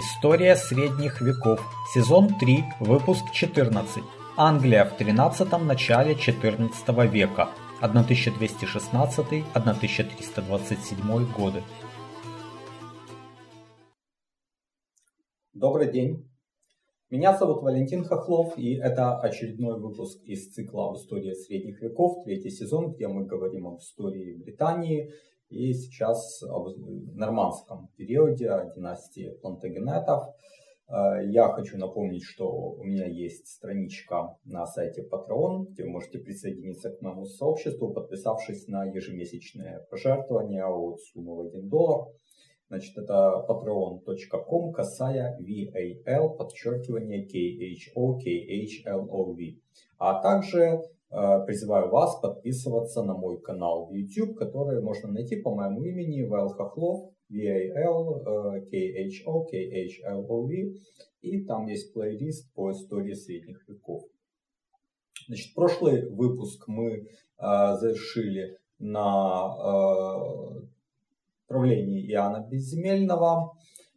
История средних веков. Сезон 3, выпуск 14. Англия в 13 начале 14 века. 1216-1327 годы. Добрый день. Меня зовут Валентин Хохлов, и это очередной выпуск из цикла об истории средних веков, третий сезон, где мы говорим об истории Британии, и сейчас об нормандском периоде, династии Плантагенетов. Э, я хочу напомнить, что у меня есть страничка на сайте Patreon, где вы можете присоединиться к моему сообществу, подписавшись на ежемесячные пожертвования от суммы в 1 доллар. Значит, это patreon.com, касая VAL, подчеркивание KHO, KHLOV. А также Э, призываю вас подписываться на мой канал в YouTube, который можно найти по моему имени Вэл Хохлов, V-A-L, K-H-O, K-H-L-O-V. И там есть плейлист по истории средних веков. Значит, прошлый выпуск мы э, завершили на э, правлении Иоанна Безземельного.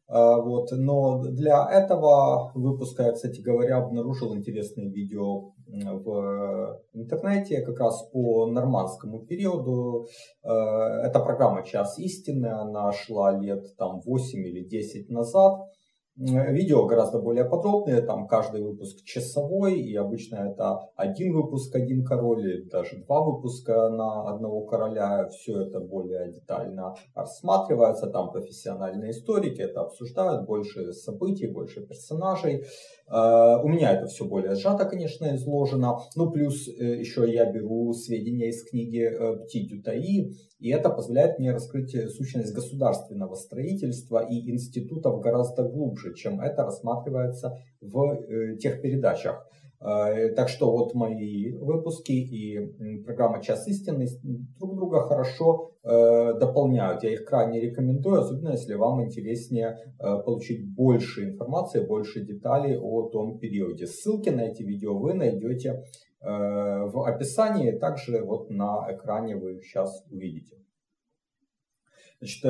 Э, вот. Но для этого выпуска я, кстати говоря, обнаружил интересное видео в интернете как раз по нормандскому периоду. Э, эта программа «Час истины», она шла лет там 8 или 10 назад. Видео гораздо более подробные, там каждый выпуск часовой, и обычно это один выпуск, один король, или даже два выпуска на одного короля. Все это более детально рассматривается, там профессиональные историки это обсуждают, больше событий, больше персонажей. Э, у меня это все более сжато, конечно, изложено. Ну, плюс э, еще я беру сведения из книги э, Пти Дютаи, и это позволяет мне раскрыть сущность государственного строительства и институтов гораздо глубже, чем это рассматривается в тех передачах. Так что вот мои выпуски и программа «Час истины» друг друга хорошо дополняют. Я их крайне рекомендую, особенно если вам интереснее э, получить больше информации, больше деталей о том периоде. Ссылки на эти видео вы найдете в описании, также вот на экране вы их сейчас увидите. Значит,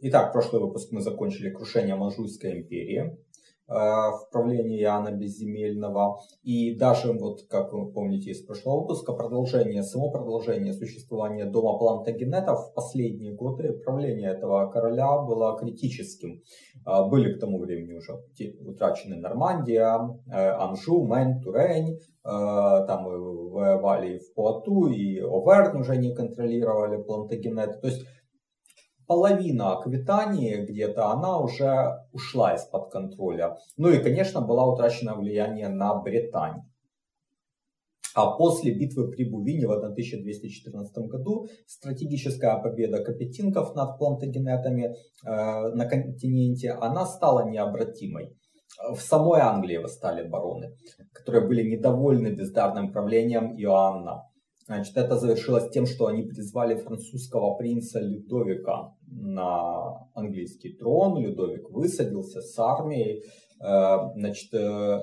итак, прошлый выпуск мы закончили крушение Манжуйской империи. Э, в правлении Иоанна Безземельного. И даже, вот, как вы помните из прошлого выпуска, продолжение, само продолжение существования дома Плантагенетов в последние годы правления этого короля было критическим. Э, были к тому времени уже утрачены Нормандия, э, Анжу, Мэн, Турень, там воевали в Пуату, и Оверн уже не контролировали Плантагенеты. То есть половина Аквитании где-то, она уже ушла из-под контроля. Ну и, конечно, была утрачена влияние на Британь. А после битвы при Бувине в 1214 году стратегическая победа капетинков над плантагенетами э, на континенте, она стала необратимой. В самой Англии восстали бароны, которые были недовольны бездарным правлением Иоанна. Значит, это завершилось тем, что они призвали французского принца Людовика на английский трон. Людовик высадился с армией. Э, значит, э,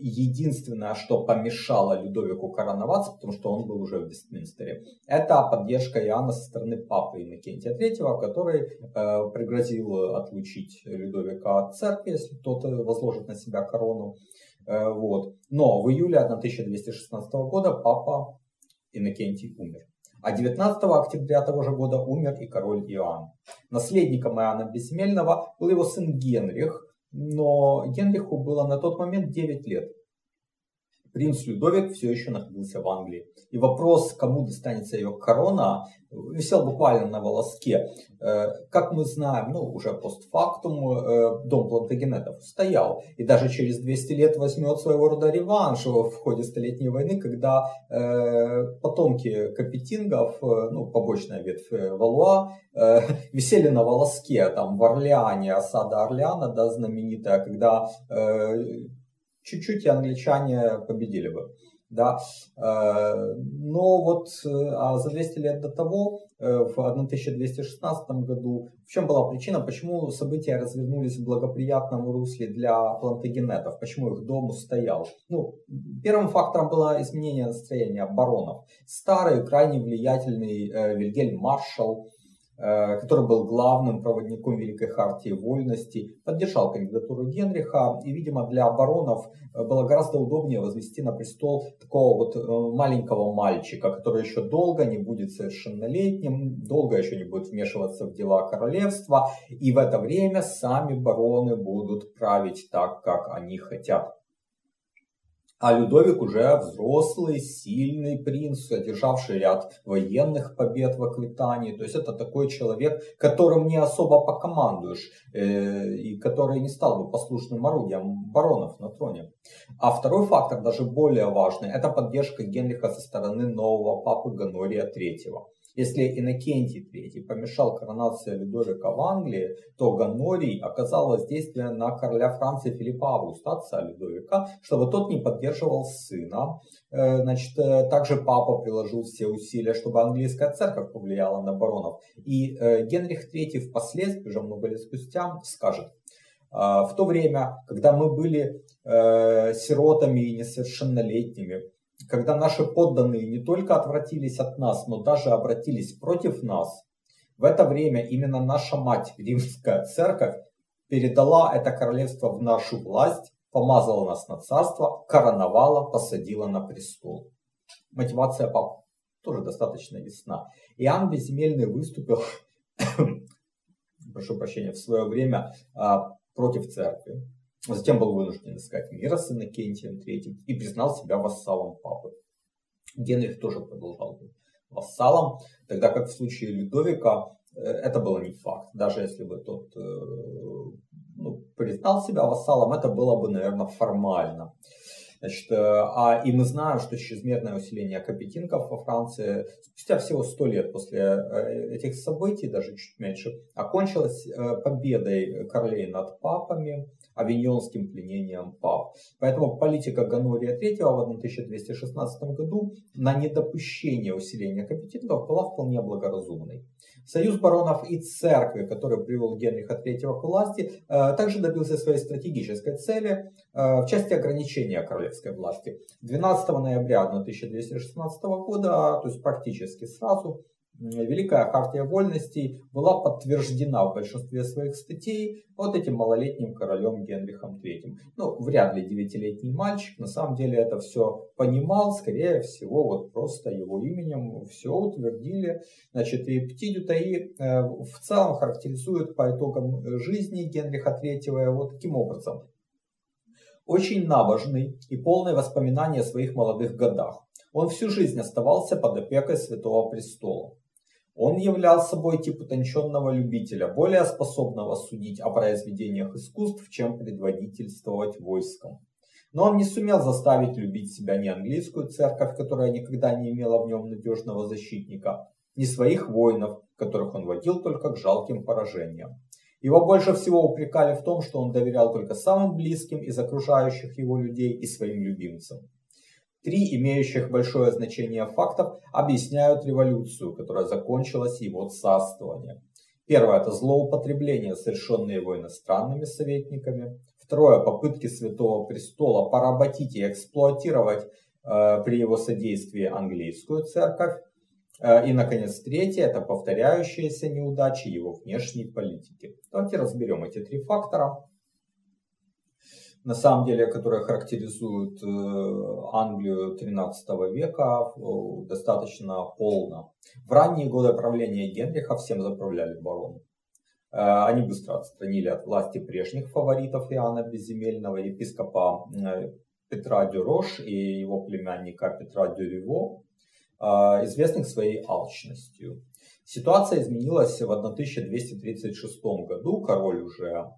единственное, что помешало Людовику короноваться, потому что он был уже в Вестминстере, это поддержка Иоанна со стороны папы Иннокентия III, который э, пригрозил отлучить Людовика от церкви, если тот возложит на себя корону. Вот. Но в июле 1216 года папа Иннокентий умер. А 19 октября того же года умер и король Иоанн. Наследником Иоанна Безземельного был его сын Генрих, но Генриху было на тот момент 9 лет принц Людовик все еще находился в Англии. И вопрос, кому достанется ее корона, висел буквально на волоске. Э, как мы знаем, ну, уже постфактум, э, дом Плантагенетов стоял. И даже через 200 лет возьмет своего рода реванш в ходе Столетней войны, когда э, потомки капетингов, ну, побочная ветвь Валуа, висели на волоске. Там в Орлеане, осада Орлеана, да, знаменитая, когда чуть-чуть и англичане победили бы. Да. Э, но вот э, а за 200 лет до того, э, в 1216 году, в чем была причина, почему события развернулись в благоприятном русле для плантагенетов, почему их дом устоял? Ну, первым фактором было изменение настроения баронов. Старый, крайне влиятельный Вильгельм Маршал, который был главным проводником Великой Хартии Вольности, поддержал кандидатуру Генриха, и, видимо, для баронов э, было гораздо удобнее возвести на престол такого вот э, маленького мальчика, который еще долго не будет совершеннолетним, долго еще не будет вмешиваться в дела королевства, и в это время сами бароны будут править так, как они хотят. А Людовик уже взрослый, сильный принц, одержавший ряд военных побед в Аквитании. То есть это такой человек, которым не особо покомандуешь, э, и который не стал бы послушным орудием баронов на троне. А второй фактор, даже более важный, это поддержка Генриха со стороны нового папы Ганория III. Если Иннокентий III помешал коронации Людовика в Англии, то Ганорий оказал воздействие на короля Франции Филиппа Августа, отца Людовика, чтобы тот не поддерживал сына. Э, значит, э, также папа приложил все усилия, чтобы английская церковь повлияла на баронов. И э, Генрих III впоследствии, уже много лет спустя, скажет, в то время, когда мы были сиротами и несовершеннолетними, когда наши подданные не только отвратились от нас, но даже обратились против нас, в это время именно наша мать, римская церковь, передала это королевство в нашу власть, помазала нас на царство, короновала, посадила на престол. Мотивация пап тоже достаточно ясна. Иоанн Безземельный выступил, прошу прощения, в свое время а, против церкви. Затем был вынужден искать мира с Иннокентием III и признал себя вассалом папы. Генрих тоже продолжал быть вассалом, тогда как в случае Людовика э, это было не факт. Даже если бы тот э, ну, признал себя вассалом, это было бы, наверное, формально. Значит, э, а, и мы знаем, что чрезмерное усиление капетинков во Франции спустя всего сто лет после этих событий, даже чуть меньше, окончилось победой королей над папами, авиньонским пленением пап. Поэтому политика Ганория III в 1216 году на недопущение усиления компетентов была вполне благоразумной. Союз баронов и церкви, который привел Генриха III к власти, э, также добился своей стратегической цели э, в части ограничения королевской власти. 12 ноября 1216 года, то есть практически сразу, Великая Хартия Вольностей была подтверждена в большинстве своих статей вот этим малолетним королем Генрихом III. Ну, вряд ли девятилетний мальчик, на самом деле это все понимал, скорее всего, вот просто его именем все утвердили. Значит, и Пти Дютаи э, в целом характеризует по итогам жизни Генриха III вот таким образом. Очень набожный и полный воспоминаний о своих молодых годах. Он всю жизнь оставался под опекой Святого Престола. Он являл собой тип утонченного любителя, более способного судить о произведениях искусств, чем предводительствовать войском. Но он не сумел заставить любить себя ни английскую церковь, которая никогда не имела в нем надежного защитника, ни своих воинов, которых он водил только к жалким поражениям. Его больше всего упрекали в том, что он доверял только самым близким из окружающих его людей и своим любимцам. Три имеющих большое значение фактов объясняют революцию, которая закончилась его царствованием. Первое – это злоупотребление, совершенные его иностранными советниками. Второе – попытки Святого Престола поработить и эксплуатировать э, при его содействии английскую церковь. Э, и, наконец, третье – это повторяющиеся неудачи его внешней политики. Давайте разберем эти три фактора на самом деле, которые характеризуют э, Англию 13 века э, достаточно полно. В ранние годы правления Генриха всем заправляли бароны. Э, они быстро отстранили от власти прежних фаворитов Иоанна Безземельного, епископа Петра Дюрош и его племянника Петра Дюрево, известных своей алчностью. Ситуация изменилась в 1236 году. Король уже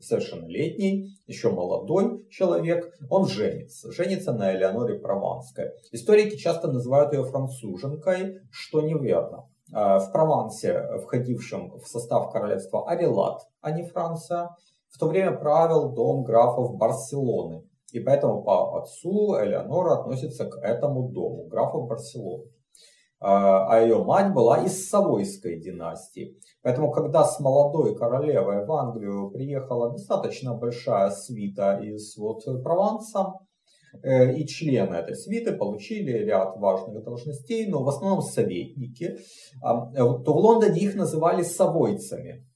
совершеннолетний, еще молодой человек, он женится. Женится на Элеоноре Прованской. Историки часто называют ее француженкой, что неверно. А, в Провансе, входившем в состав королевства Арелат, а не Франция, в то время правил дом графов Барселоны. И поэтому по отцу Элеонора относится к этому дому, графов Барселоны. А, а ее мать была из Савойской династии. Поэтому, когда с молодой королевой в Англию приехала достаточно большая свита из вот Прованса, и члены этой свиты получили ряд важных должностей, но в основном советники, то в Лондоне их называли совойцами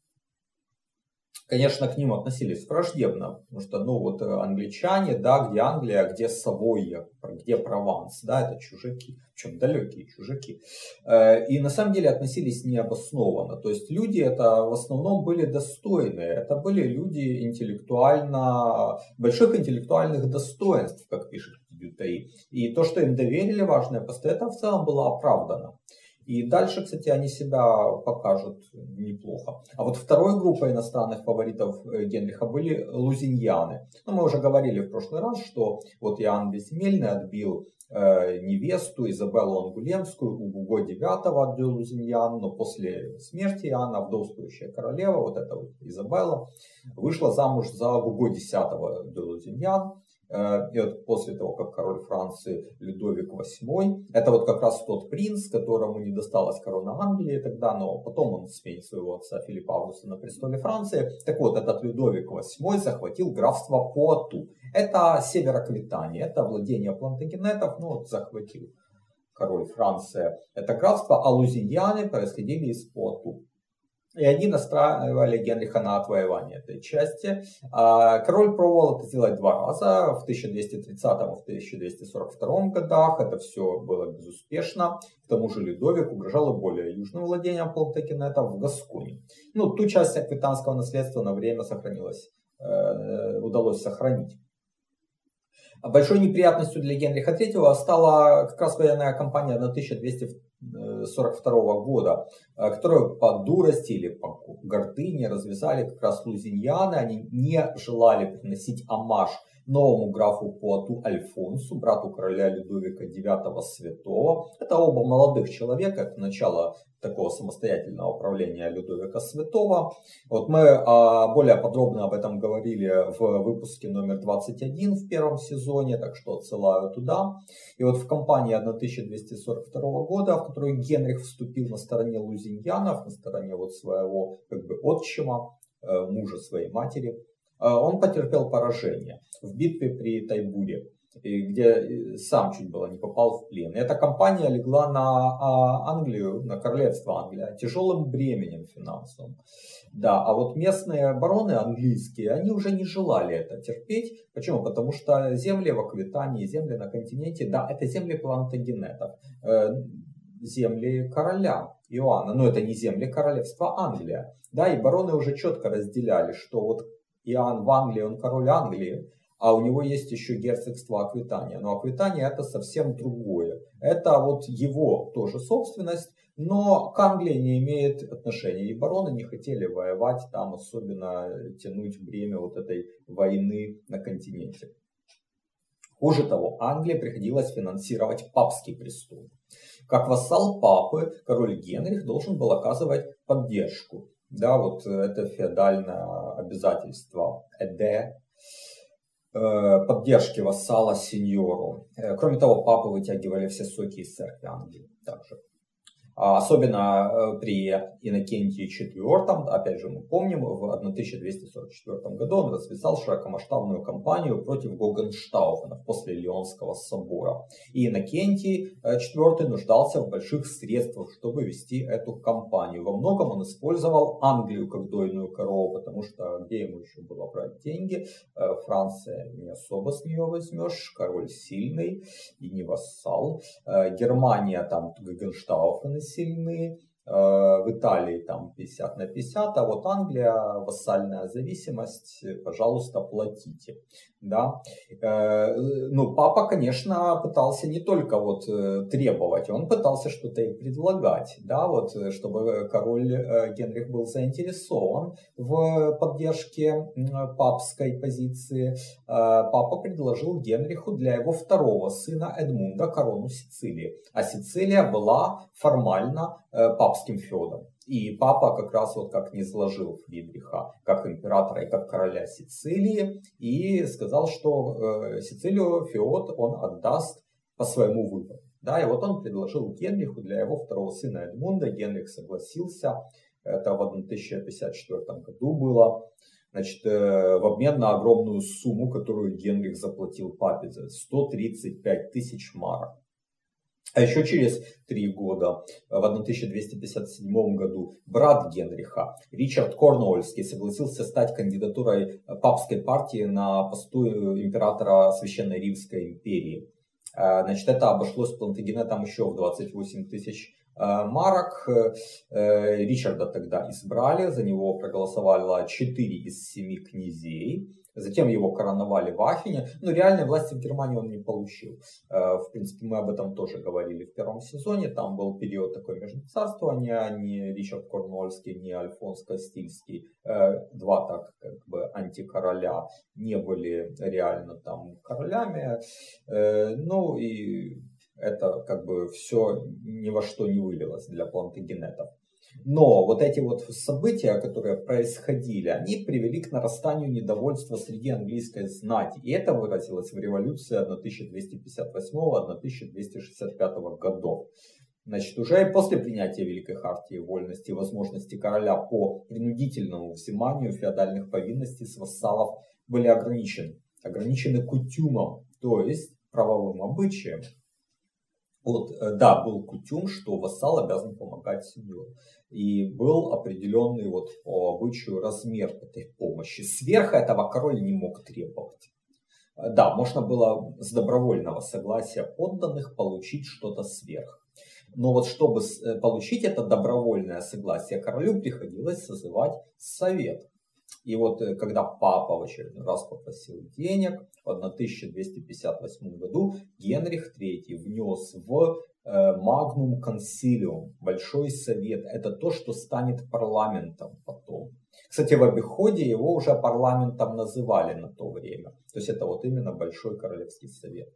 конечно, к ним относились враждебно, потому что, ну, вот э, англичане, да, где Англия, где Савойя, где Прованс, да, это чужаки, причем далекие чужаки. Э, и на самом деле относились необоснованно. То есть люди это в основном были достойные, это были люди интеллектуально, больших интеллектуальных достоинств, как пишет Дютаи. И то, что им доверили важное посты, это в целом было оправдано. И дальше, кстати, они себя покажут неплохо. А вот второй группой иностранных фаворитов э, Генриха были лузиньяны. Ну, мы уже говорили в прошлый раз, что вот Иоанн Безземельный отбил э, невесту Изабеллу Ангулемскую у Гуго IX от Лузиньян, но после смерти Иоанна вдовствующая королева, вот эта вот Изабелла, вышла замуж за Гуго X де Лузиньян, и вот после того, как король Франции Людовик VIII, это вот как раз тот принц, которому не досталась корона Англии тогда, но потом он сменит своего отца Филиппа Августа на престоле Франции. Так вот, этот Людовик VIII захватил графство Пуату. Это север Аквитании, это владение плантагенетов, ну вот захватил король Франции это графство, а лузиньяне происходили из Пуату. И они настраивали Генриха на отвоевание этой части. А, король пробовал это сделать два раза, в 1230 и в 1242 годах. Это все было безуспешно. К тому же Людовик угрожал и более южным владением Плантагенета в Гасконе. Ну, ту часть аквитанского наследства на время сохранилось, э, удалось сохранить. Большой неприятностью для Генриха III стала как раз военная кампания на 1200 1942 года, э, которую по дурости или по гордыне развязали как раз лузиньяны. Они не желали приносить амаш новому графу Пуату Альфонсу, брату короля Людовика IX Святого. Это оба молодых человека, это начало такого самостоятельного управления Людовика Святого. Вот мы а, более подробно об этом говорили в выпуске номер 21 в первом сезоне, так что отсылаю туда. И вот в кампании 1242 года, в которую Генрих вступил на стороне лузиньянов, на стороне вот своего как бы отчима, э, мужа своей матери, э, он потерпел поражение в битве при Тайбуре где сам чуть было не попал в плен. И эта компания легла на а, Англию, на королевство Англия, тяжелым бременем финансовым. Да, а вот местные бароны английские, они уже не желали это терпеть. Почему? Потому что земли в Аквитании, земли на континенте, да, это земли плантагенетов, э, земли короля Иоанна, но это не земли королевства Англия. Да, и бароны уже четко разделяли, что вот Иоанн в Англии, он король Англии, а у него есть еще герцогство Аквитания. Но Аквитания это совсем другое. Это вот его тоже собственность, но к Англии не имеет отношения. И бароны не хотели воевать там, особенно тянуть время вот этой войны на континенте. Хуже того, Англии приходилось финансировать папский престол. Как вассал папы, король Генрих должен был оказывать поддержку. Да, вот это феодальное обязательство Эде поддержки вассала сеньору. Э, кроме того, папы вытягивали все соки из церкви Англии также. А особенно э, при Иннокентии IV, опять же мы помним, в 1244 году он расписал широкомасштабную кампанию против Гогенштауфенов после Леонского собора. И Иннокентий IV нуждался в больших средствах, чтобы вести эту кампанию. Во многом он использовал Англию как дойную корову, потому что где ему еще было брать деньги? Франция не особо с нее возьмешь, король сильный и не вассал. Германия там Гогенштауфены сильны, в Италии там 50 на 50, а вот Англия, вассальная зависимость, пожалуйста, платите да. Э, ну, папа, конечно, пытался не только вот э, требовать, он пытался что-то и предлагать, да, вот, э, чтобы король Генрих был заинтересован в поддержке папской позиции. Папа предложил Генриху для его второго сына Эдмунда корону Сицилии, а Сицилия была формально папским феодом. И папа как раз вот как не сложил Фридриха как императора и как короля Сицилии и сказал, что э, Сицилию Феод он отдаст по своему выбору. Да, и вот он предложил Генриху для его второго сына Эдмунда. Генрих согласился. Это в 1054 году было. Значит, э, в обмен на огромную сумму, которую Генрих заплатил папе, 135 тысяч марок. А еще через три года, в 1257 году, брат Генриха, Ричард Корнуольский, согласился стать кандидатурой папской партии на посту императора Священной Римской империи. Э, значит, это обошлось Плантагенетом еще в 28 тысяч Э, марок э, Ричарда тогда избрали, за него проголосовало 4 из 7 князей. Затем его короновали в Ахене, но реальной власти в Германии он не получил. Э, в принципе, мы об этом тоже говорили в первом сезоне. Там был период такой межцарствования, ни Ричард Корнуольский, ни Альфонс Кастильский, два так как бы антикороля, не были реально там королями. Ну и это как бы все ни во что не вылилось для плантагенетов. Но вот эти вот события, которые происходили, они привели к нарастанию недовольства среди английской знати. И это выразилось в революции 1258-1265 годов. Значит, уже после принятия Великой Хартии Вольности и возможности короля по принудительному взиманию феодальных повинностей с вассалов были ограничены. Ограничены кутюмом, то есть правовым обычаем. Вот, э, да, был кутюм, что вассал обязан помогать сеньору. И был определенный вот по обычаю размер этой помощи. Сверх этого король не мог требовать. Э, да, можно было с добровольного согласия подданных получить что-то сверх. Но вот чтобы э, получить это добровольное согласие, королю приходилось созывать совет. И вот э, когда папа в очередной раз попросил денег, в 1258 году Генрих III внес в Магнум э, Консилиум, Большой Совет. Это то, что станет парламентом потом. Кстати, в обиходе его уже парламентом называли на то время. То есть это вот именно Большой Королевский Совет.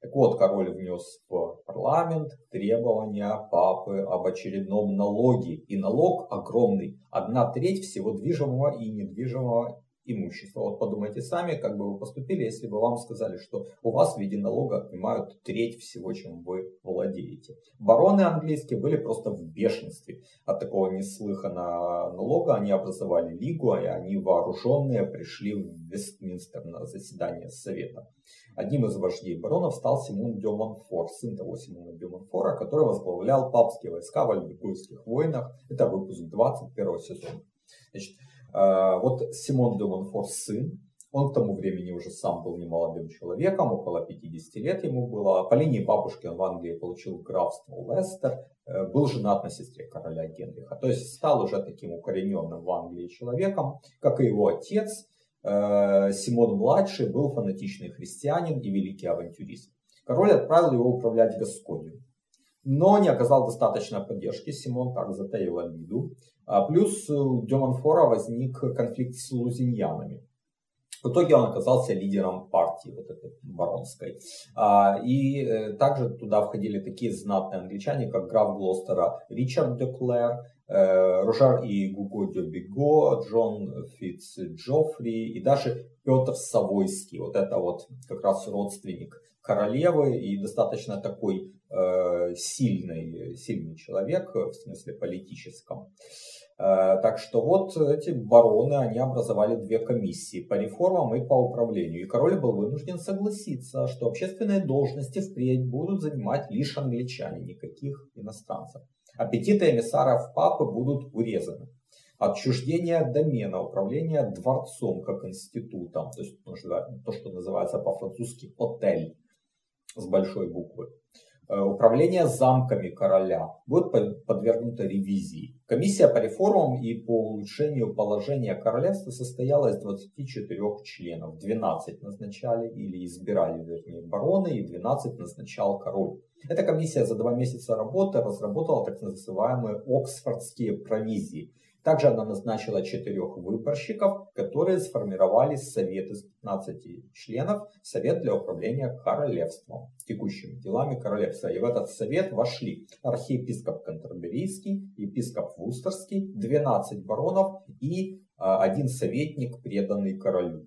Так вот, король внес в парламент требования папы об очередном налоге. И налог огромный. Одна треть всего движимого и недвижимого имущества. Вот подумайте сами, как бы вы поступили, если бы вам сказали, что у вас в виде налога отнимают треть всего, чем вы владеете. Бароны английские были просто в бешенстве от такого неслыханного налога. Они образовали лигу, и они вооруженные пришли в Вестминстер на заседание Совета. Одним из вождей баронов стал Симон де Монфор, сын того Симона де Монфора, который возглавлял папские войска в Альбигойских войнах. Это выпуск 21 сезона. Значит, вот Симон де Монфор сын, он к тому времени уже сам был немолодым человеком, около 50 лет ему было. По линии бабушки он в Англии получил графство Лестер, э, был женат на сестре короля Генриха. То есть стал уже таким укорененным в Англии человеком, как и его отец, Э, Симон-младший был фанатичный христианин и великий авантюрист. Король отправил его управлять Гасконью, но не оказал достаточной поддержки. Симон так затаил обиду. А плюс у Демонфора возник конфликт с лузиньянами. В итоге он оказался лидером партии вот этой баронской. А, и э, также туда входили такие знатные англичане, как граф Глостера Ричард де Клэр, Э, Рожар и Гуго де Биго, Джон Фитц Джоффри и даже Петр Савойский. Вот это вот как раз родственник королевы и достаточно такой э, сильный, сильный человек в смысле политическом. Э, так что вот эти бароны, они образовали две комиссии по реформам и по управлению. И король был вынужден согласиться, что общественные должности впредь будут занимать лишь англичане, никаких иностранцев. Аппетиты эмиссаров папы будут урезаны. Отчуждение домена, управление дворцом как институтом, то есть то, что называется по-французски отель с большой буквы. Э, управление замками короля будет подвергнуто ревизии. Комиссия по реформам и по улучшению положения королевства состояла из 24 членов. 12 назначали или избирали, вернее, бароны, и 12 назначал король. Эта комиссия за два месяца работы разработала так называемые Оксфордские провизии – также она назначила четырех выборщиков, которые сформировали совет из 15 членов, совет для управления королевством, текущими делами королевства. И в этот совет вошли архиепископ Кантерберийский, епископ Вустерский, 12 баронов и а, один советник, преданный королю.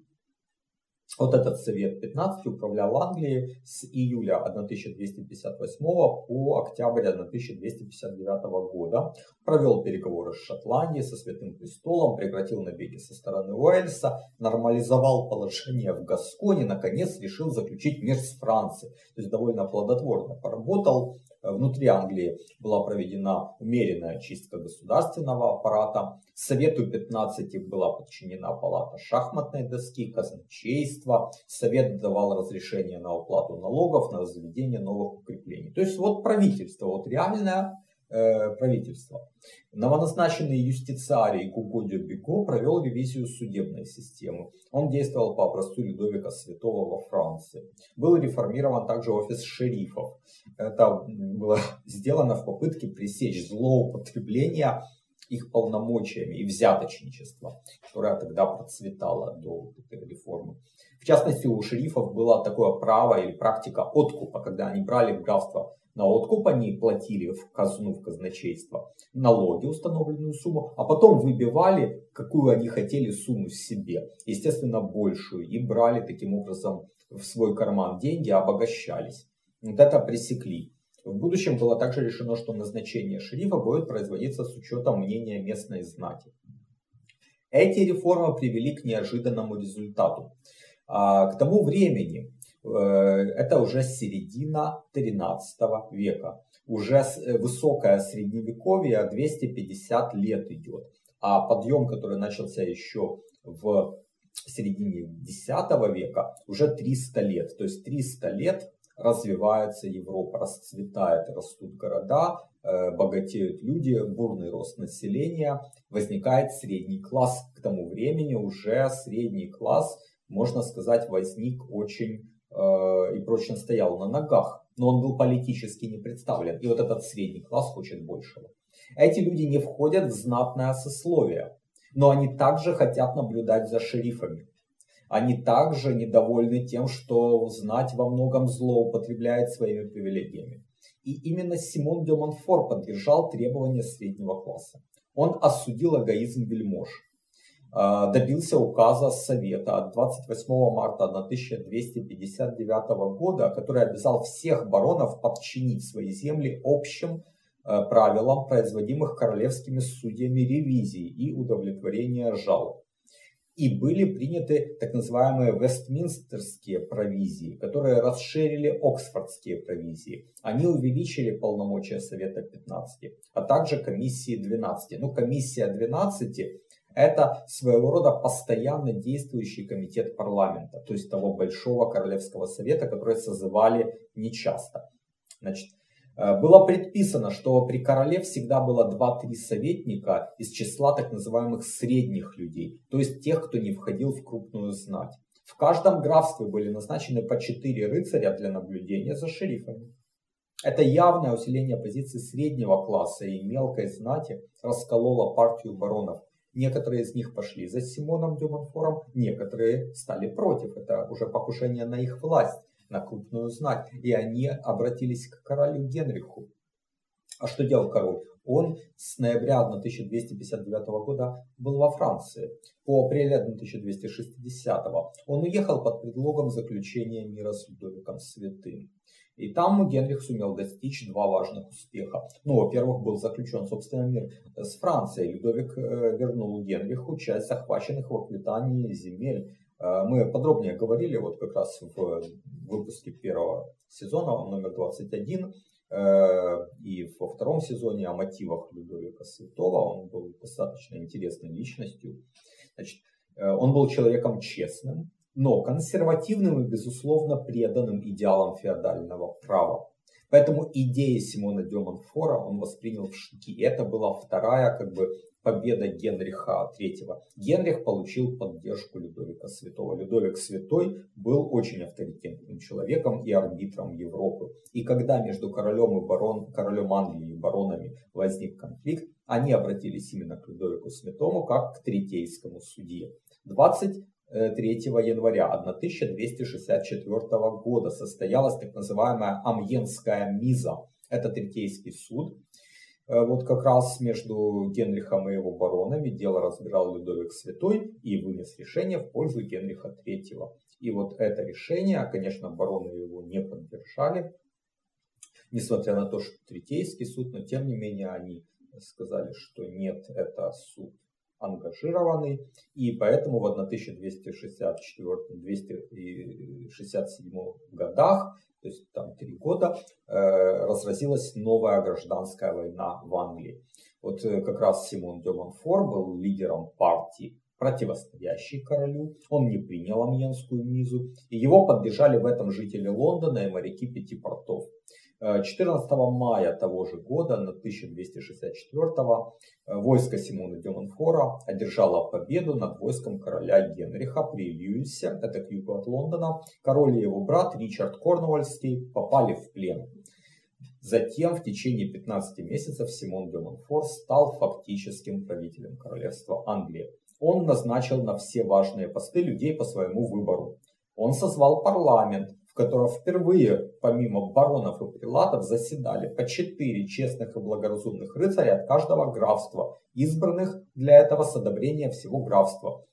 Вот этот Совет 15 управлял Англией с июля 1258 по октябрь 1259 года. Провел переговоры с Шотландией, со Святым Престолом, прекратил набеги со стороны Уэльса, нормализовал положение в Гасконе, наконец решил заключить мир с Францией. То есть довольно плодотворно поработал. Внутри Англии была проведена умеренная чистка государственного аппарата. Совету 15 была подчинена палата шахматной доски, казначейства. Совет давал разрешение на уплату налогов, на возведение новых укреплений. То есть вот правительство, вот реальное э, правительство. Новоназначенный юстициарий Гугодио Биго провел ревизию судебной системы. Он действовал по образцу Людовика Святого во Франции. Был реформирован также офис шерифов. Это было сделано в попытке пресечь злоупотребление их полномочиями и взяточничество, которое тогда процветало до этой реформы. В частности, у шерифов было такое право или практика откупа, когда они брали в графство на откуп, они платили в казну, в казначейство налоги, установленную сумму, а потом выбивали, какую они хотели сумму себе, естественно, большую, и брали таким образом в свой карман деньги, обогащались. Вот это пресекли. В будущем было также решено, что назначение шерифа будет производиться с учетом мнения местной знати. Эти реформы привели к неожиданному результату. А, к тому времени, это уже середина 13 века, уже э, высокое средневековье 250 лет идет. А подъем, который начался еще в середине X века, уже 300 лет. То есть 300 лет развивается Европа, расцветает, растут города, э, богатеют люди, бурный рост населения, возникает средний класс. К тому времени уже средний класс, можно сказать, возник очень э, и прочно стоял на ногах, но он был политически не представлен. И вот этот средний класс хочет большего. Эти люди не входят в знатное сословие, но они также хотят наблюдать за шерифами. Они также недовольны тем, что знать во многом злоупотребляет своими привилегиями. И именно Симон де Монфор поддержал требования среднего класса. Он осудил эгоизм вельмож, добился указа Совета от 28 марта 1259 года, который обязал всех баронов подчинить свои земли общим а, правилам, производимых королевскими судьями ревизии и удовлетворения жалоб и были приняты так называемые вестминстерские провизии, которые расширили оксфордские провизии. Они увеличили полномочия Совета 15, а также комиссии 12. Ну, комиссия 12 это своего рода постоянно действующий комитет парламента, то есть того большого королевского совета, который созывали нечасто. Значит, Э, было предписано, что при короле всегда было 2-3 советника из числа так называемых средних людей, то есть тех, кто не входил в крупную знать. В каждом графстве были назначены по 4 рыцаря для наблюдения за шерифами. Это явное усиление позиции среднего класса и мелкой знати раскололо партию баронов. Некоторые из них пошли за Симоном Дюмонфором, некоторые стали против. Это уже покушение на их власть на крупную знать, и они обратились к королю Генриху. А что делал король? Он с ноября 1259 года был во Франции. По апреле 1260 он уехал под предлогом заключения мира с Людовиком Святым. И там Генрих сумел достичь два важных успеха. Ну, во-первых, был заключен, собственно, мир с Францией. Людовик э, вернул Генриху часть захваченных в Аквитании земель. Э, мы подробнее говорили вот как раз в выпуске первого сезона, номер 21, э, и во втором сезоне о мотивах Людовика Святого. Он был достаточно интересной личностью. Значит, э, он был человеком честным, но консервативным и, безусловно, преданным идеалам феодального права. Поэтому идеи Симона де Монфора он воспринял в штыки. Это была вторая как бы победа Генриха III. Генрих получил поддержку Людовика Святого. Людовик Святой был очень авторитетным человеком и арбитром Европы. И когда между королем, и барон, королем Англии и баронами возник конфликт, они обратились именно к Людовику Святому как к третейскому судье. 23 января 1264 года состоялась так называемая Амьенская миза. Это третейский суд, вот как раз между Генрихом и его баронами дело разбирал Людовик Святой и вынес решение в пользу Генриха III. И вот это решение, конечно, бароны его не поддержали, несмотря на то, что Третейский суд, но тем не менее они сказали, что нет, это суд ангажированный, и поэтому в 1264-267 годах, то есть там три года, э, разразилась новая гражданская война в Англии. Вот э, как раз Симон де Монфор был лидером партии, противостоящей королю. Он не принял Амьенскую мизу, и его поддержали в этом жители Лондона и моряки пяти портов. 14 мая того же года, на 1264 войско Симона де Монфора одержало победу над войском короля Генриха при Льюисе, это к югу от Лондона. Король и его брат Ричард Корнуольский попали в плен. Затем в течение 15 месяцев Симон де Монфор стал фактическим правителем королевства Англии. Он назначил на все важные посты людей по своему выбору. Он созвал парламент, котором впервые, помимо баронов и прилатов, заседали по четыре честных и благоразумных рыцаря от каждого графства, избранных для этого с одобрения всего графства.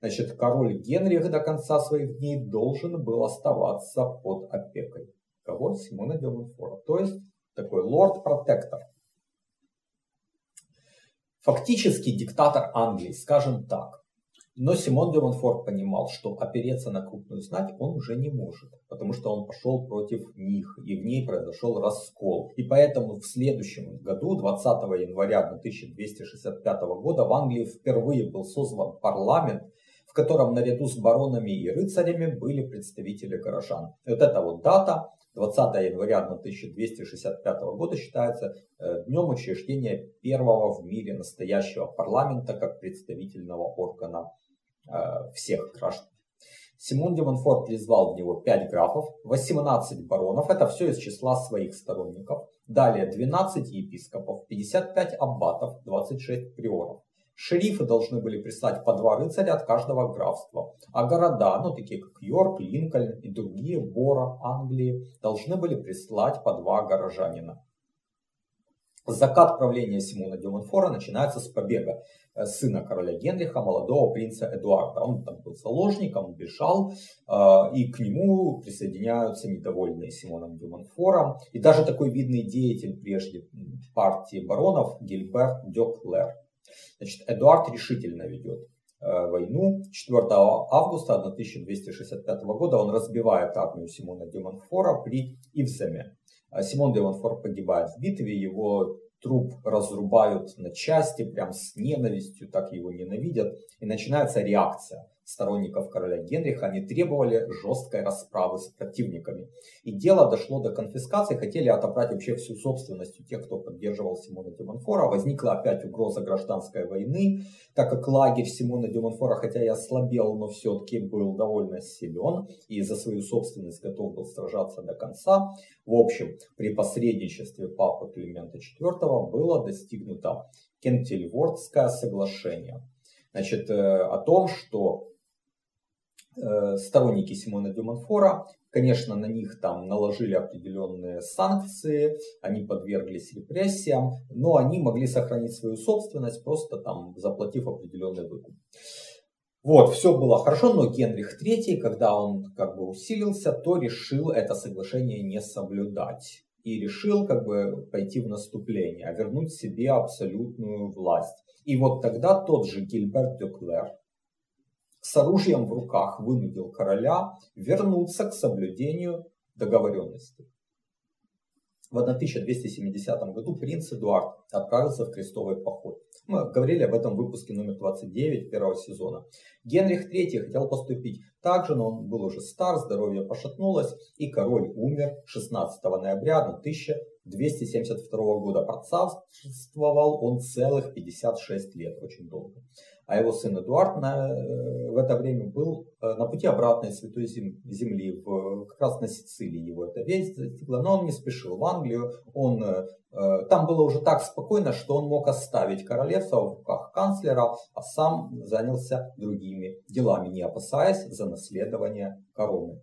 Значит, король Генрих до конца своих дней должен был оставаться под опекой. Кого? Симона де Монфора. То есть такой лорд-протектор. Фактически диктатор Англии, скажем так. Но Симон де Монфорт понимал, что опереться на крупную знать он уже не может, потому что он пошел против них, и в ней произошел раскол. И поэтому в следующем году, 20 января 1265 года, в Англии впервые был создан парламент, в котором наряду с баронами и рыцарями были представители горожан. Вот эта вот дата, 20 января 1265 года считается э, днем учреждения первого в мире настоящего парламента как представительного органа всех граждан. Симон де Монфор призвал в него 5 графов, 18 баронов, это все из числа своих сторонников. Далее 12 епископов, 55 аббатов, 26 приоров. Шерифы должны были прислать по два рыцаря от каждого графства. А города, ну такие как Йорк, Линкольн и другие, Бора, Англии, должны были прислать по два горожанина. Закат правления Симона де Монфора начинается с побега э, сына короля Генриха, молодого принца Эдуарда. Он там был заложником, бежал, э, и к нему присоединяются недовольные Симоном де Монфором. И даже такой видный деятель прежде партии баронов Гильберт де Клер. Значит, Эдуард решительно ведет э, войну. 4 августа 1265 года он разбивает армию Симона де Монфора при Ивземе. Симон де Монфор погибает в битве, его труп разрубают на части, прям с ненавистью, так его ненавидят. И начинается реакция сторонников короля Генриха, они требовали жесткой расправы с противниками. И дело дошло до конфискации, хотели отобрать вообще всю собственность у тех, кто поддерживал Симона де Монфора. Возникла опять угроза гражданской войны, так как лагерь Симона де Монфора, хотя и ослабел, но все-таки был довольно силен и за свою собственность готов был сражаться до конца. В общем, при посредничестве папы Климента IV было достигнуто Кентельвордское соглашение. Значит, э, о том, что сторонники Симона де Монфора, конечно, на них там наложили определенные санкции, они подверглись репрессиям, но они могли сохранить свою собственность, просто там заплатив определенный выкуп. Вот, все было хорошо, но Генрих III, когда он как бы усилился, то решил это соглашение не соблюдать. И решил как бы пойти в наступление, вернуть себе абсолютную власть. И вот тогда тот же Гильберт де Клер, с оружием в руках вынудил короля вернуться к соблюдению договоренности. В 1270 году принц Эдуард отправился в крестовый поход. Мы говорили об этом в выпуске номер 29 первого сезона. Генрих III хотел поступить так же, но он был уже стар, здоровье пошатнулось, и король умер 16 ноября 1272 года. Процарствовал он целых 56 лет, очень долго а его сын Эдуард на, э, в это время был э, на пути обратной Святой Земли, в, как раз на Сицилии его эта весть достигла, но он не спешил в Англию, он, э, там было уже так спокойно, что он мог оставить королевство в руках канцлера, а сам занялся другими делами, не опасаясь за наследование короны.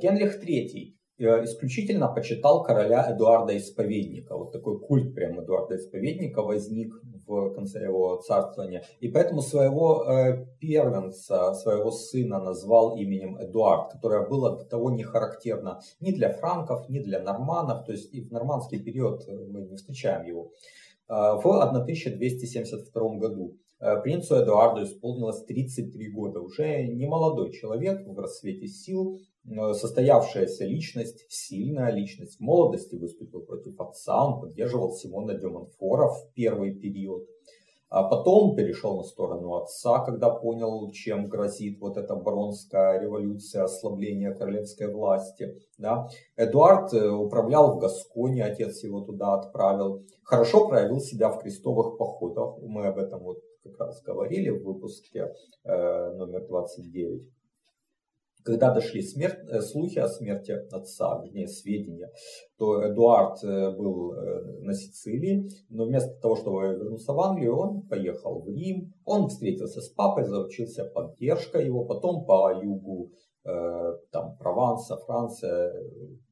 Генрих III исключительно почитал короля Эдуарда Исповедника. Вот такой культ прям Эдуарда Исповедника возник в конце его царствования. И поэтому своего э, первенца, своего сына назвал именем Эдуард, которое было до того не характерно ни для франков, ни для норманов. То есть и в нормандский период э, мы не встречаем его. В 1272 году принцу Эдуарду исполнилось 33 года. Уже не молодой человек в рассвете сил, Э, состоявшаяся личность, сильная личность. В молодости выступил против отца, он поддерживал Симона де Монфора в первый период. А потом перешел на сторону отца, когда понял, чем грозит вот эта баронская революция, ослабление королевской власти. Да. Эдуард э, управлял в Гасконе, отец его туда отправил. Хорошо проявил себя в крестовых походах. Мы об этом вот как раз говорили в выпуске э, номер 29. Когда дошли смерть, э, слухи о смерти отца, вернее сведения, то Эдуард э, был э, на Сицилии, но вместо того, чтобы вернуться в Англию, он поехал в Рим, он встретился с папой, заручился поддержкой его, потом по югу там, Прованса, Франция,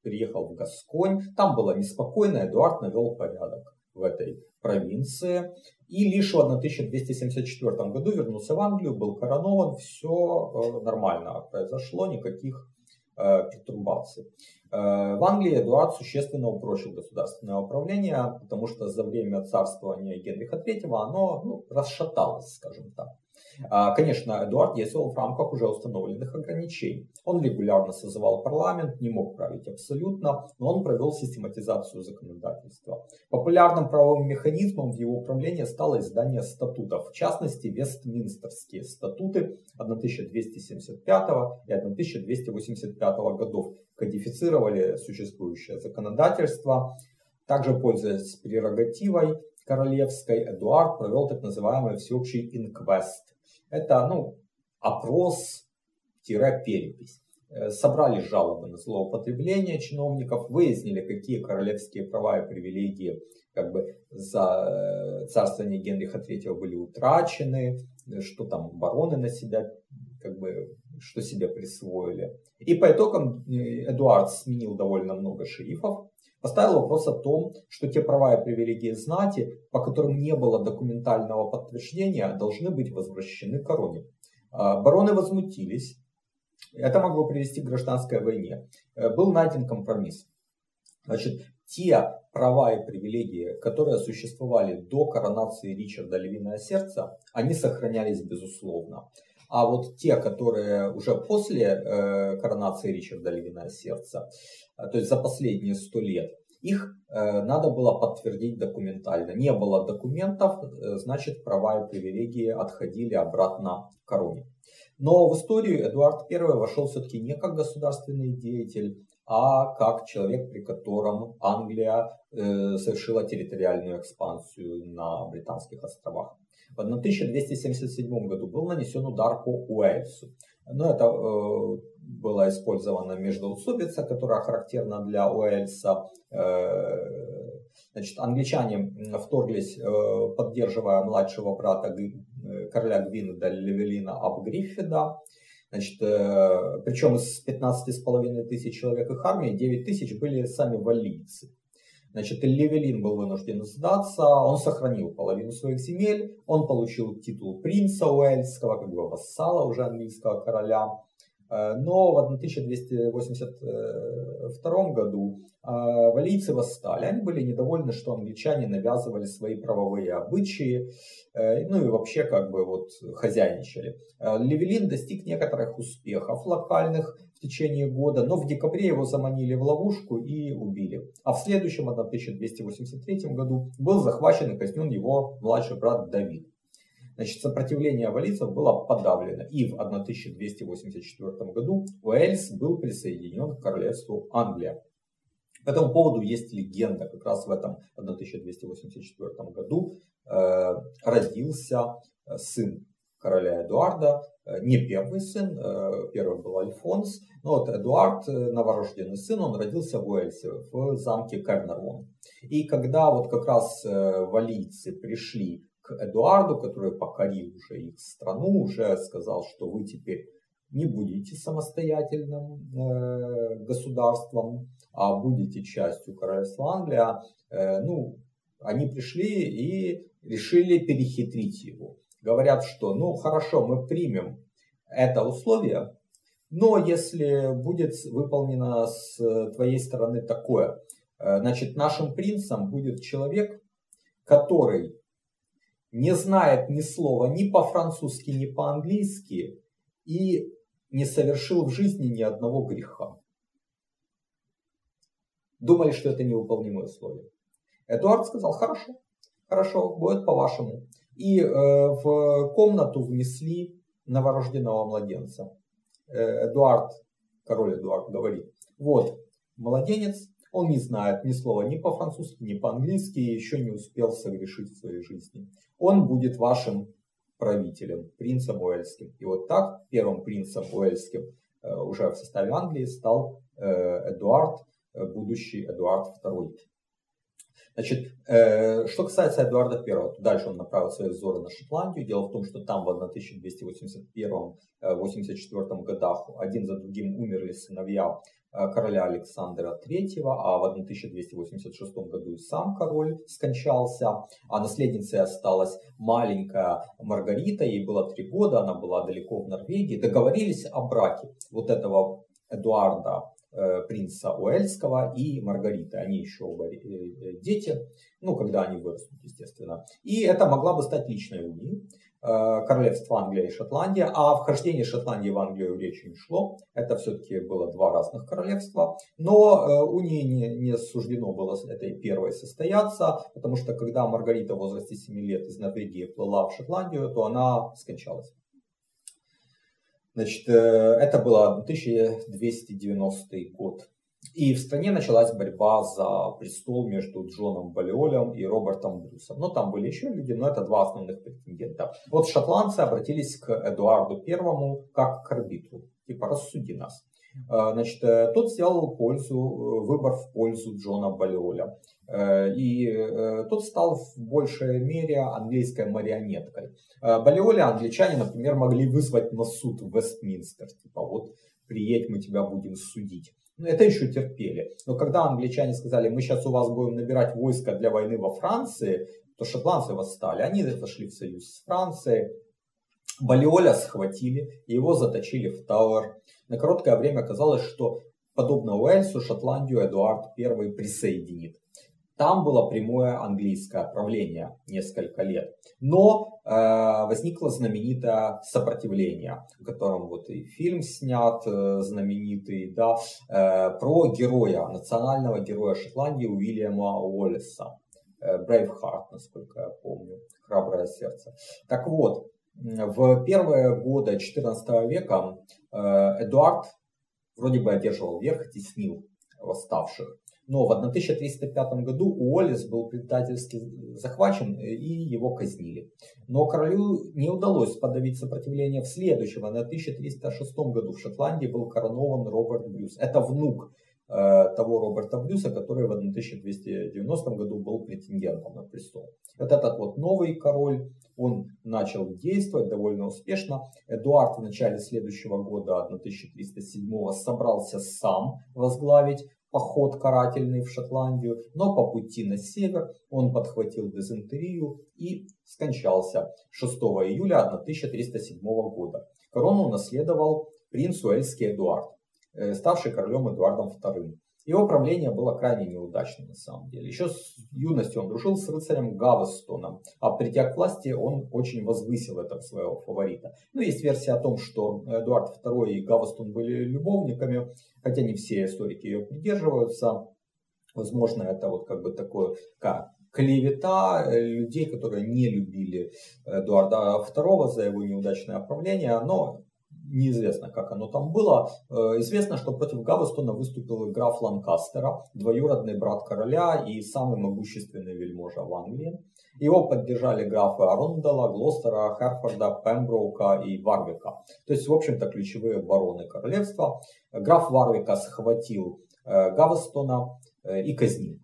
приехал в Гасконь, там было неспокойно, Эдуард навел порядок в этой провинции. И лишь в 1274 году вернулся в Англию, был коронован, все э, нормально произошло, никаких э, пертурбаций. Э, в Англии Эдуард существенно упрочил государственное управление, потому что за время царствования Генриха III оно ну, расшаталось, скажем так. А, конечно, Эдуард действовал в рамках уже установленных ограничений. Он регулярно созывал парламент, не мог править абсолютно, но он провел систематизацию законодательства. Популярным правовым механизмом в его управлении стало издание статутов, в частности Вестминстерские статуты 1275 и 1285 годов кодифицировали существующее законодательство. Также, пользуясь прерогативой королевской, Эдуард провел так называемый всеобщий инквест, это ну, опрос-перепись. Э, собрали жалобы на злоупотребление чиновников, выяснили, какие королевские права и привилегии как бы за э, царствование Генриха III были утрачены, что там бароны на себя, как бы, что себе присвоили. И по итогам э, Эдуард сменил довольно много шерифов, поставил вопрос о том, что те права и привилегии знати, по которым не было документального подтверждения, должны быть возвращены короне. А, бароны возмутились. Это могло привести к гражданской войне. Э, был найден компромисс. Значит, те права и привилегии, которые существовали до коронации Ричарда Львиное Сердце, они сохранялись безусловно. А вот те, которые уже после э, коронации Ричарда Львиное Сердце, э, то есть за последние сто лет, их э, надо было подтвердить документально. Не было документов, значит права и привилегии отходили обратно к короне. Но в историю Эдуард I вошел все-таки не как государственный деятель, а как человек, при котором Англия совершила территориальную экспансию на Британских островах. В 1277 году был нанесен удар по Уэльсу. Но это э, была использована междоусобица, которая характерна для Уэльса. Э, значит, англичане вторглись, э, поддерживая младшего брата э, короля Гвинда Левелина Абгриффида. Значит, э, причем из 15,5 тысяч человек их армии 9 тысяч были сами валийцы. Значит, Левелин был вынужден сдаться, он сохранил половину своих земель, он получил титул принца Уэльского, как бы вассала уже английского короля. Э, но в 1282 году э, валийцы восстали. Они были недовольны, что англичане навязывали свои правовые обычаи, э, ну и вообще как бы вот хозяйничали. Левелин достиг некоторых успехов локальных, течение года, но в декабре его заманили в ловушку и убили. А в следующем, 1283 году, был захвачен и казнен его младший брат Давид. Значит, сопротивление валийцев было подавлено, и в 1284 году Уэльс был присоединен к королевству Англия. По этому поводу есть легенда. Как раз в этом 1284 году э, родился э, сын короля Эдуарда, э, не первый сын, э, первый был Альфонс, но вот Эдуард, э, новорожденный сын, он родился в Уэльсе, в замке Кернервон. И когда вот как раз валийцы пришли к Эдуарду, который покорил уже их страну, уже сказал, что вы теперь не будете самостоятельным государством, а будете частью королевства Англия, э, ну, они пришли и решили перехитрить его. Говорят, что ну хорошо, мы примем это условие, но если будет выполнено с твоей стороны такое, э, значит нашим принцем будет человек, который не знает ни слова ни по-французски, ни по-английски и не совершил в жизни ни одного греха. Думали, что это невыполнимое условие. Эдуард сказал, хорошо, хорошо, будет по-вашему. И э, в комнату внесли новорожденного младенца. Э, Эдуард, король Эдуард говорит, вот, младенец, он не знает ни слова ни по-французски, ни по-английски, и еще не успел согрешить в своей жизни. Он будет вашим правителем, принцем Уэльским. И вот так первым принцем Уэльским э, уже в составе Англии стал Эдуард, будущий Эдуард II. Значит, э, что касается Эдуарда I, дальше он направил свои взоры на Шотландию. Дело в том, что там в 1281-84 э, годах один за другим умерли сыновья э, короля Александра III, а в 1286 году и сам король скончался, а наследницей осталась маленькая Маргарита, ей было три года, она была далеко в Норвегии. Договорились о браке вот этого Эдуарда принца Уэльского и Маргариты. Они еще оба э, э, дети, ну, когда они вырастут, естественно. И это могла бы стать личной унией королевства Англия и Шотландия, а вхождение Шотландии в Англию речи не шло. Это все-таки было два разных королевства. Но унии не, не суждено было этой первой состояться, потому что когда Маргарита в возрасте 7 лет из Норвегии плыла в Шотландию, то она скончалась. Значит, э, это было 1290 год. И в стране началась борьба за престол между Джоном Балиолем и Робертом Брюсом. Но там были еще люди, но это два основных претендента. Вот шотландцы обратились к Эдуарду Первому как к арбитру. Типа, рассуди нас. Э, значит, э, тот сделал пользу, выбор в пользу Джона Балиоля. Э, и э, тот стал в большей мере английской марионеткой. Э, Балиоли англичане, например, могли вызвать на суд в Вестминстер. Типа вот приедь, мы тебя будем судить. Ну, это еще терпели. Но когда англичане сказали, мы сейчас у вас будем набирать войска для войны во Франции, то шотландцы восстали. Они зашли в союз с Францией. Балиоля схватили, его заточили в Тауэр. На короткое время казалось, что подобно Уэльсу, Шотландию Эдуард I присоединит. Там было прямое английское правление несколько лет. Но э, возникло знаменитое сопротивление, о котором вот и фильм снят э, знаменитый, да, э, про героя, национального героя Шотландии Уильяма Уоллеса. Брейвхарт, насколько я помню, храброе сердце. Так вот, в первые годы XIV века э, Эдуард вроде бы одерживал верх, теснил восставших. Но в 1305 году Уоллес был предательски захвачен и его казнили. Но королю не удалось подавить сопротивление в следующем. В 1306 году в Шотландии был коронован Роберт Брюс. Это внук э, того Роберта Брюса, который в 1290 году был претендентом на престол. Вот этот вот новый король, он начал действовать довольно успешно. Эдуард в начале следующего года, 1307, собрался сам возглавить поход карательный в Шотландию, но по пути на север он подхватил дизентерию и скончался 6 июля 1307 года. Корону наследовал принц Уэльский Эдуард, э, ставший королем Эдуардом II. Его правление было крайне неудачным на самом деле. Еще с юности он дружил с рыцарем Гавестоном, а придя к власти он очень возвысил этого своего фаворита. Ну, есть версия о том, что Эдуард II и Гавестон были любовниками, хотя не все историки ее придерживаются. Возможно, это вот как бы такое, как клевета людей, которые не любили Эдуарда II за его неудачное правление, но неизвестно, как оно там было. Э, известно, что против Гавестона выступил граф Ланкастера, двоюродный брат короля и самый могущественный вельможа в Англии. Его поддержали графы Арундала, Глостера, Херфорда, Пемброука и Варвика. То есть, в общем-то, ключевые бароны королевства. Граф Варвика схватил э, Гавестона э, и казнил.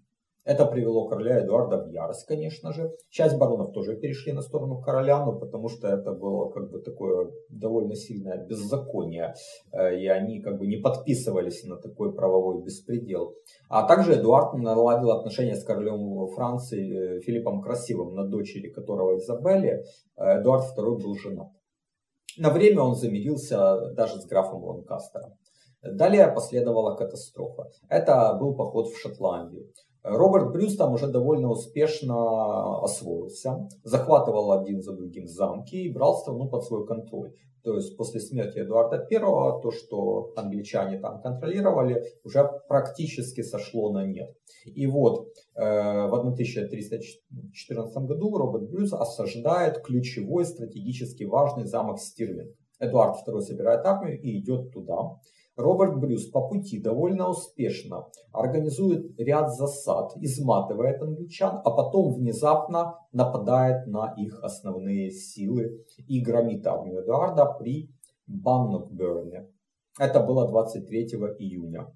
Это привело короля Эдуарда в ярость, конечно же. Часть баронов тоже перешли на сторону короля, но потому что это было как бы такое довольно сильное беззаконие, э, и они как бы не подписывались на такой правовой беспредел. А также Эдуард наладил отношения с королем Франции э, Филиппом Красивым, на дочери которого Изабелле э, Эдуард II был женат. На время он замирился даже с графом Ланкастером. Далее последовала катастрофа. Это был поход в Шотландию. Роберт Брюс там уже довольно успешно освоился, захватывал один за другим замки и брал страну под свой контроль. То есть после смерти Эдуарда I то, что англичане там контролировали, уже практически сошло на нет. И вот э, в 1314 году Роберт Брюс осаждает ключевой стратегически важный замок Стирлинг. Эдуард II собирает армию и идет туда. Роберт Брюс по пути довольно успешно организует ряд засад, изматывает англичан, а потом внезапно нападает на их основные силы и громит армию Эдуарда при Баннокберне. Это было 23 июня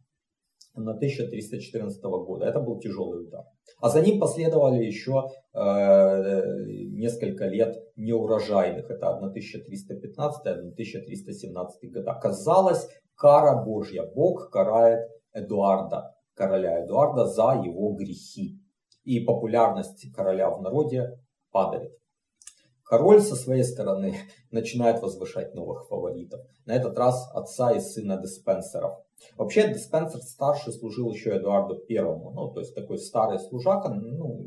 на 1314 года. Это был тяжелый удар. А за ним последовали еще э, несколько лет неурожайных. Это 1315-1317 года. Казалось, кара Божья. Бог карает Эдуарда, короля Эдуарда, за его грехи. И популярность короля в народе падает. Король со своей стороны начинает возвышать новых фаворитов. На этот раз отца и сына Диспенсеров. Вообще Диспенсер старший служил еще Эдуарду Первому. Ну, то есть такой старый служака, ну,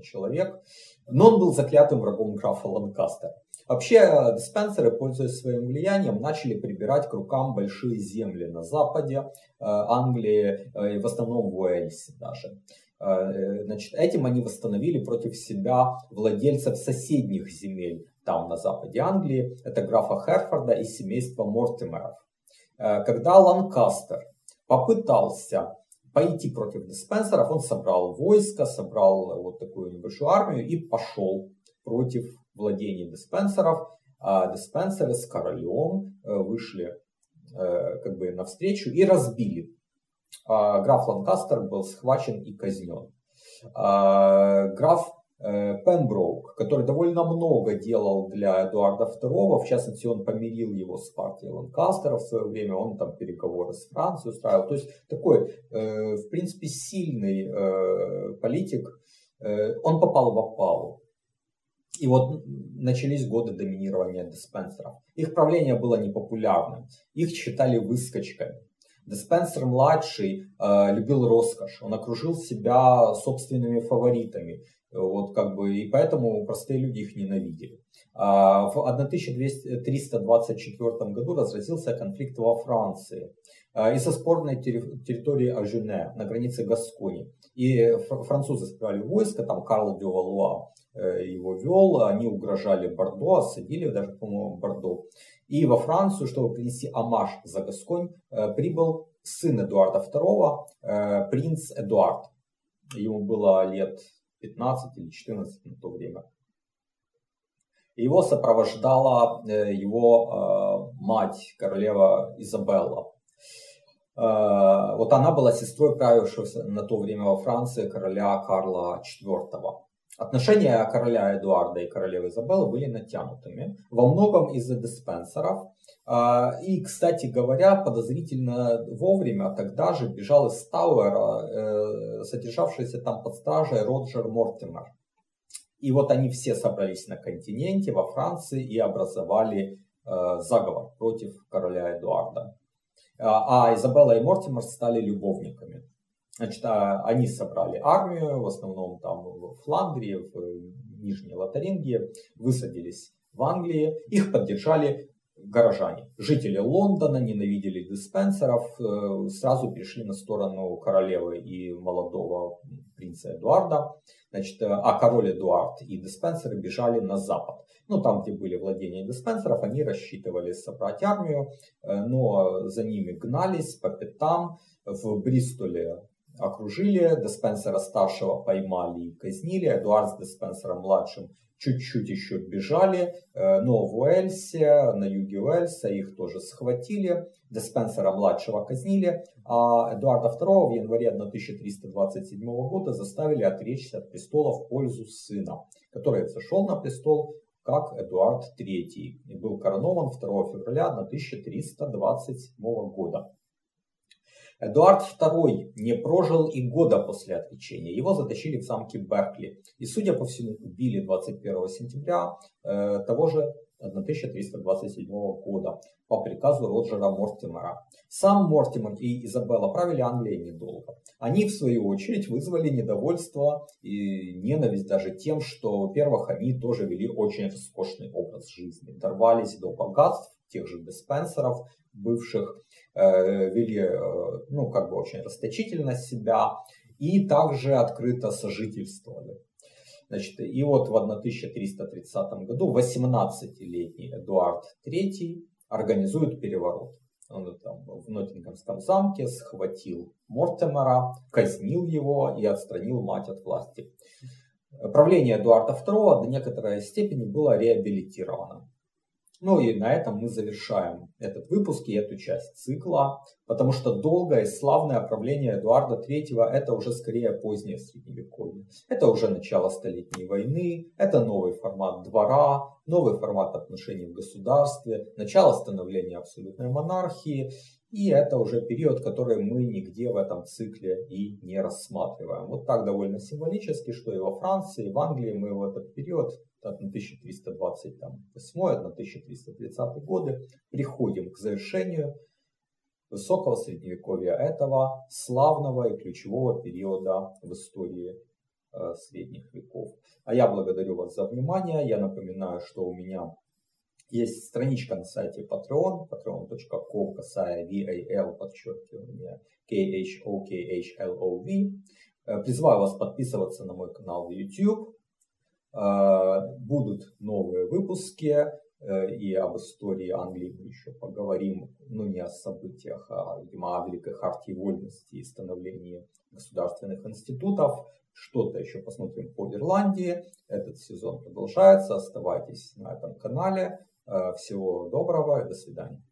наверное, человек. Но он был заклятым врагом графа Ланкастера. Вообще, э, диспенсеры, пользуясь своим влиянием, начали прибирать к рукам большие земли на западе э, Англии, э, в основном в Уэльсе даже. Значит, этим они восстановили против себя владельцев соседних земель там на западе Англии. Это графа Херфорда и семейство Мортимеров. Когда Ланкастер попытался пойти против диспенсеров, он собрал войско, собрал вот такую небольшую армию и пошел против владений диспенсеров, а диспенсеры с королем э, вышли э, как бы навстречу и разбили. А граф Ланкастер был схвачен и казнен. А граф э, Пемброук, который довольно много делал для Эдуарда II, в частности, он помирил его с партией Ланкастера в свое время, он там переговоры с Францией устраивал. То есть такой, в принципе, сильный политик, он попал в опалу. И вот начались годы доминирования диспенсеров. Их правление было непопулярным, их считали выскочками. Диспенсер младший э, любил роскошь, он окружил себя собственными фаворитами, вот как бы, и поэтому простые люди их ненавидели. А в 1324 году разразился конфликт во Франции из-за спорной территории Ажуне на границе Гаскони. И французы собирали войско, там Карл де Валуа Э, его вел, они угрожали Бордо, осадили даже, по-моему, Бордо. И во Францию, чтобы принести амаш за Гасконь, э, прибыл сын Эдуарда II, э, принц Эдуард. Ему было лет 15 или 14 на то время. Его сопровождала его мать, королева Изабелла. Вот она была сестрой правившего на то время во Франции короля Карла IV. Отношения короля Эдуарда и королевы Изабеллы были натянутыми, во многом из-за диспенсеров. А, и, кстати говоря, подозрительно вовремя тогда же бежал из Тауэра э, содержавшийся там под стражей Роджер Мортимер. И вот они все собрались на континенте, во Франции, и образовали э, заговор против короля Эдуарда. А, а Изабелла и Мортимер стали любовниками. Значит, а, они собрали армию, в основном там в Фландрии, в Нижней Лотарингии, высадились в Англии, их поддержали горожане. Жители Лондона ненавидели диспенсеров, э, сразу перешли на сторону королевы и молодого принца Эдуарда. Значит, э, а король Эдуард и диспенсеры бежали на запад. Ну, там, где были владения диспенсеров, они рассчитывали собрать армию, э, но за ними гнались по пятам. В Бристоле окружили, Деспенсера старшего поймали и казнили, Эдуард с Деспенсером младшим чуть-чуть еще бежали, но в Уэльсе, на юге Уэльса их тоже схватили, Деспенсера младшего казнили, а Эдуарда II в январе 1327 года заставили отречься от престола в пользу сына, который зашел на престол как Эдуард III и был коронован 2 февраля 1327 года. Эдуард II не прожил и года после отречения. Его затащили в замке Беркли. И, судя по всему, убили 21 сентября э, того же 1327 года по приказу Роджера Мортимера. Сам Мортимер и Изабелла правили Англией недолго. Они, в свою очередь, вызвали недовольство и ненависть даже тем, что, во-первых, они тоже вели очень роскошный образ жизни, дорвались до богатств тех же диспенсеров бывших, вели, э, ну, как бы очень расточительно себя и также открыто сожительствовали. Значит, и вот в 1330 году 18-летний Эдуард III организует переворот. Он там в Ноттингемском замке схватил Мортемера, казнил его и отстранил мать от власти. Правление Эдуарда II до некоторой степени было реабилитировано. Ну и на этом мы завершаем этот выпуск и эту часть цикла, потому что долгое и славное правление Эдуарда III это уже скорее позднее средневековье. Это уже начало Столетней войны, это новый формат двора, новый формат отношений в государстве, начало становления абсолютной монархии. И это уже период, который мы нигде в этом цикле и не рассматриваем. Вот так довольно символически, что и во Франции, и в Англии мы в этот период 1328-1330 годы приходим к завершению высокого средневековья этого славного и ключевого периода в истории э, средних веков. А я благодарю вас за внимание. Я напоминаю, что у меня есть страничка на сайте Patreon, patreon.com, касая VAL, подчеркивание KHOKHLOV. Э, призываю вас подписываться на мой канал в YouTube. Э, будут новые выпуски э, и об истории Англии мы еще поговорим, ну не о событиях, а, видимо, о Великой Хартии Вольности и становлении государственных институтов. Что-то еще посмотрим по Ирландии. Этот сезон продолжается. Оставайтесь на этом канале. Э, всего доброго и до свидания.